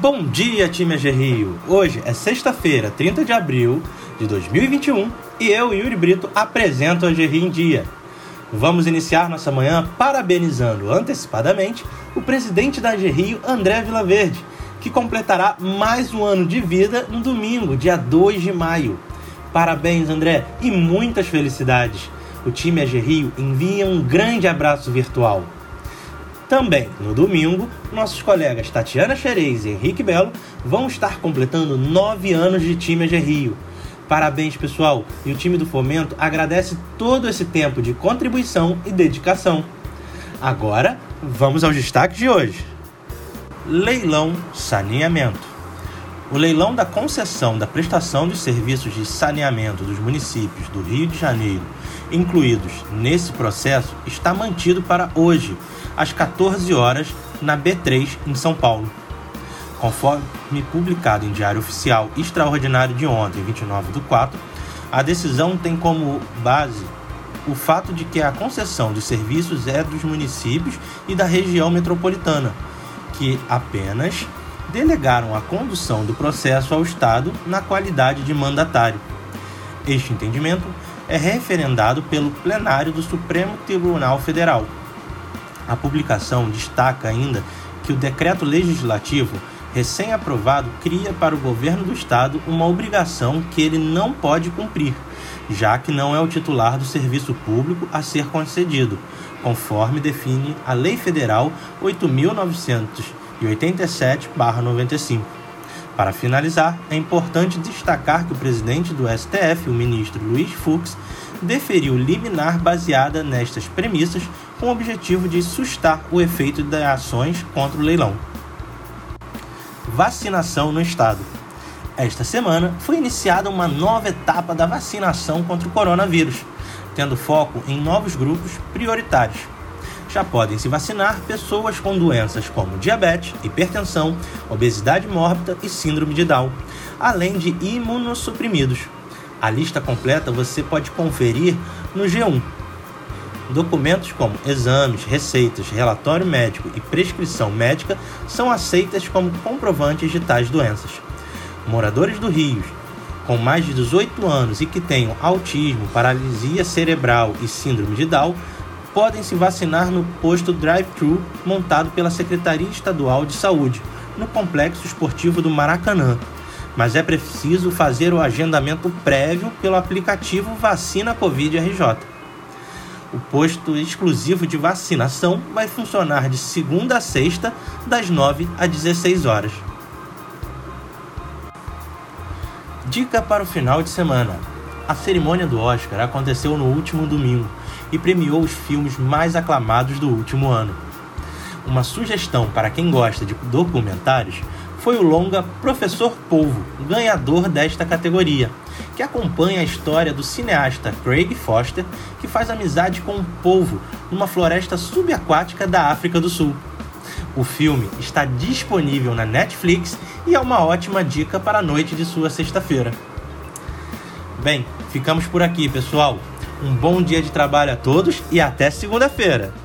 Bom dia, time AG Rio! Hoje é sexta-feira, 30 de abril de 2021 e eu, Yuri Brito, apresento a AG Rio em Dia. Vamos iniciar nossa manhã parabenizando antecipadamente o presidente da AG Rio, André Vilaverde, que completará mais um ano de vida no domingo, dia 2 de maio. Parabéns, André, e muitas felicidades! O time AG Rio envia um grande abraço virtual. Também, no domingo, nossos colegas Tatiana Xerez e Henrique Belo vão estar completando nove anos de time AG Rio. Parabéns, pessoal! E o time do Fomento agradece todo esse tempo de contribuição e dedicação. Agora, vamos aos destaques de hoje. Leilão Saneamento. O leilão da concessão da prestação dos serviços de saneamento dos municípios do Rio de Janeiro, incluídos nesse processo, está mantido para hoje, às 14 horas, na B3, em São Paulo. Conforme publicado em Diário Oficial Extraordinário de ontem, 29 de 4, a decisão tem como base o fato de que a concessão dos serviços é dos municípios e da região metropolitana, que apenas delegaram a condução do processo ao Estado na qualidade de mandatário. Este entendimento é referendado pelo plenário do Supremo Tribunal Federal. A publicação destaca ainda que o decreto legislativo recém-aprovado cria para o governo do estado uma obrigação que ele não pode cumprir, já que não é o titular do serviço público a ser concedido, conforme define a Lei Federal 8987/95. Para finalizar, é importante destacar que o presidente do STF, o ministro Luiz Fux, deferiu liminar baseada nestas premissas com o objetivo de sustar o efeito das ações contra o leilão. Vacinação no estado. Esta semana foi iniciada uma nova etapa da vacinação contra o coronavírus, tendo foco em novos grupos prioritários. Já podem se vacinar pessoas com doenças como diabetes, hipertensão, obesidade mórbida e síndrome de Down, além de imunossuprimidos. A lista completa você pode conferir no G1. Documentos como exames, receitas, relatório médico e prescrição médica são aceitas como comprovantes de tais doenças. Moradores do Rio com mais de 18 anos e que tenham autismo, paralisia cerebral e síndrome de Down podem se vacinar no posto drive-thru montado pela Secretaria Estadual de Saúde, no Complexo Esportivo do Maracanã, mas é preciso fazer o agendamento prévio pelo aplicativo Vacina Covid RJ. O posto exclusivo de vacinação vai funcionar de segunda a sexta, das 9 às 16 horas. Dica para o final de semana: a cerimônia do Oscar aconteceu no último domingo e premiou os filmes mais aclamados do último ano. Uma sugestão para quem gosta de documentários foi o longa Professor Polvo, ganhador desta categoria, que acompanha a história do cineasta Craig Foster, que faz amizade com um polvo numa floresta subaquática da África do Sul. O filme está disponível na Netflix e é uma ótima dica para a noite de sua sexta-feira. Bem, ficamos por aqui, pessoal. Um bom dia de trabalho a todos e até segunda-feira!